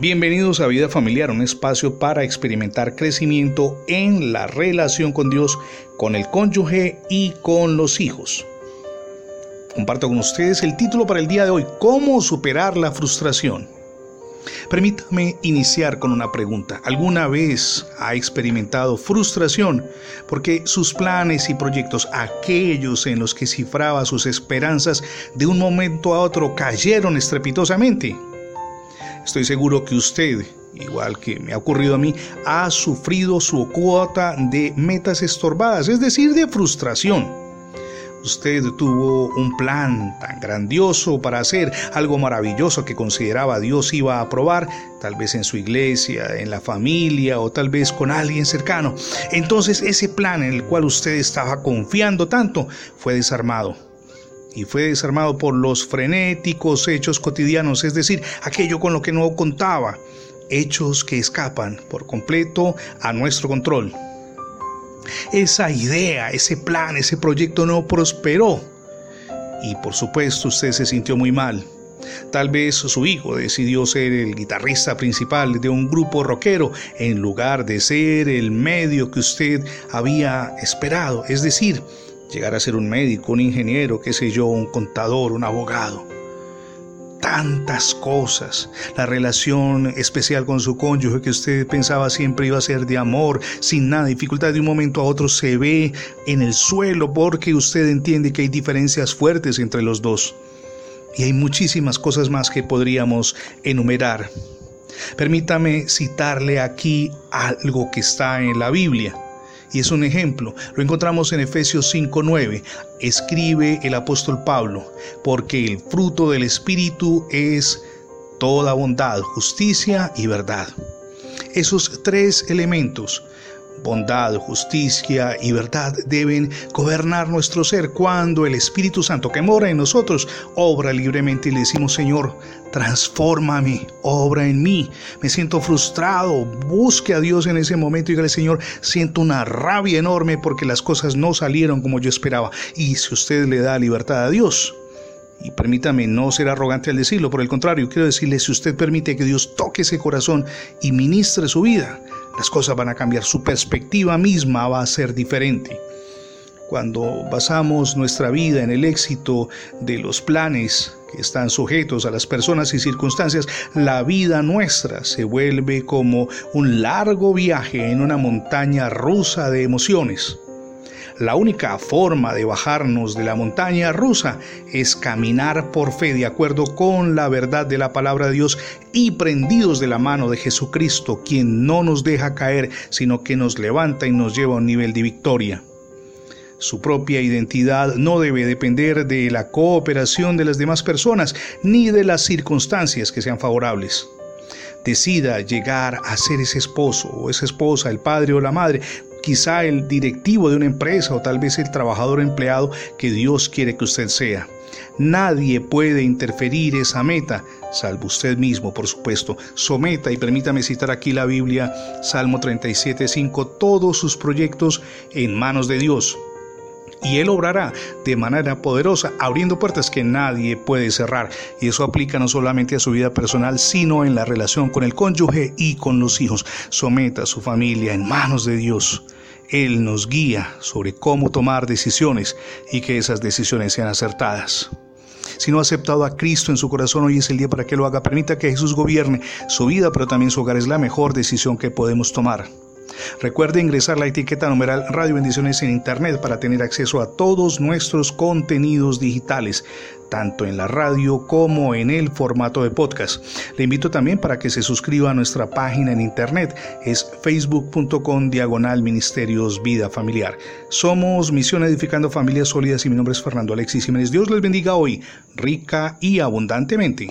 Bienvenidos a Vida Familiar, un espacio para experimentar crecimiento en la relación con Dios, con el cónyuge y con los hijos. Comparto con ustedes el título para el día de hoy, ¿Cómo superar la frustración? Permítame iniciar con una pregunta. ¿Alguna vez ha experimentado frustración porque sus planes y proyectos, aquellos en los que cifraba sus esperanzas, de un momento a otro cayeron estrepitosamente? Estoy seguro que usted, igual que me ha ocurrido a mí, ha sufrido su cuota de metas estorbadas, es decir, de frustración. Usted tuvo un plan tan grandioso para hacer algo maravilloso que consideraba Dios iba a aprobar, tal vez en su iglesia, en la familia o tal vez con alguien cercano. Entonces ese plan en el cual usted estaba confiando tanto fue desarmado. Y fue desarmado por los frenéticos hechos cotidianos, es decir, aquello con lo que no contaba, hechos que escapan por completo a nuestro control esa idea, ese plan, ese proyecto no prosperó. Y por supuesto usted se sintió muy mal. Tal vez su hijo decidió ser el guitarrista principal de un grupo rockero en lugar de ser el medio que usted había esperado, es decir, llegar a ser un médico, un ingeniero, qué sé yo, un contador, un abogado tantas cosas. La relación especial con su cónyuge que usted pensaba siempre iba a ser de amor, sin nada dificultad, de un momento a otro se ve en el suelo porque usted entiende que hay diferencias fuertes entre los dos. Y hay muchísimas cosas más que podríamos enumerar. Permítame citarle aquí algo que está en la Biblia y es un ejemplo. Lo encontramos en Efesios 5:9. Escribe el apóstol Pablo, porque el fruto del Espíritu es toda bondad, justicia y verdad. Esos tres elementos bondad, justicia y verdad deben gobernar nuestro ser cuando el Espíritu Santo que mora en nosotros obra libremente y le decimos, Señor, transfórmame, obra en mí. Me siento frustrado, busque a Dios en ese momento y dígale, Señor, siento una rabia enorme porque las cosas no salieron como yo esperaba. Y si usted le da libertad a Dios, y permítame no ser arrogante al decirlo, por el contrario, quiero decirle, si usted permite que Dios toque ese corazón y ministre su vida, las cosas van a cambiar, su perspectiva misma va a ser diferente. Cuando basamos nuestra vida en el éxito de los planes que están sujetos a las personas y circunstancias, la vida nuestra se vuelve como un largo viaje en una montaña rusa de emociones. La única forma de bajarnos de la montaña rusa es caminar por fe de acuerdo con la verdad de la palabra de Dios y prendidos de la mano de Jesucristo, quien no nos deja caer, sino que nos levanta y nos lleva a un nivel de victoria. Su propia identidad no debe depender de la cooperación de las demás personas ni de las circunstancias que sean favorables decida llegar a ser ese esposo o esa esposa, el padre o la madre, quizá el directivo de una empresa o tal vez el trabajador empleado que Dios quiere que usted sea. Nadie puede interferir esa meta, salvo usted mismo, por supuesto. Someta, y permítame citar aquí la Biblia, Salmo 37.5, todos sus proyectos en manos de Dios y Él obrará de manera poderosa, abriendo puertas que nadie puede cerrar. Y eso aplica no solamente a su vida personal, sino en la relación con el cónyuge y con los hijos. Someta a su familia en manos de Dios. Él nos guía sobre cómo tomar decisiones y que esas decisiones sean acertadas. Si no ha aceptado a Cristo en su corazón, hoy es el día para que lo haga. Permita que Jesús gobierne su vida, pero también su hogar es la mejor decisión que podemos tomar. Recuerde ingresar la etiqueta numeral Radio Bendiciones en Internet para tener acceso a todos nuestros contenidos digitales, tanto en la radio como en el formato de podcast. Le invito también para que se suscriba a nuestra página en Internet, es facebook.com diagonal ministerios vida familiar. Somos Misión Edificando Familias Sólidas y mi nombre es Fernando Alexis Jiménez. Dios les bendiga hoy, rica y abundantemente.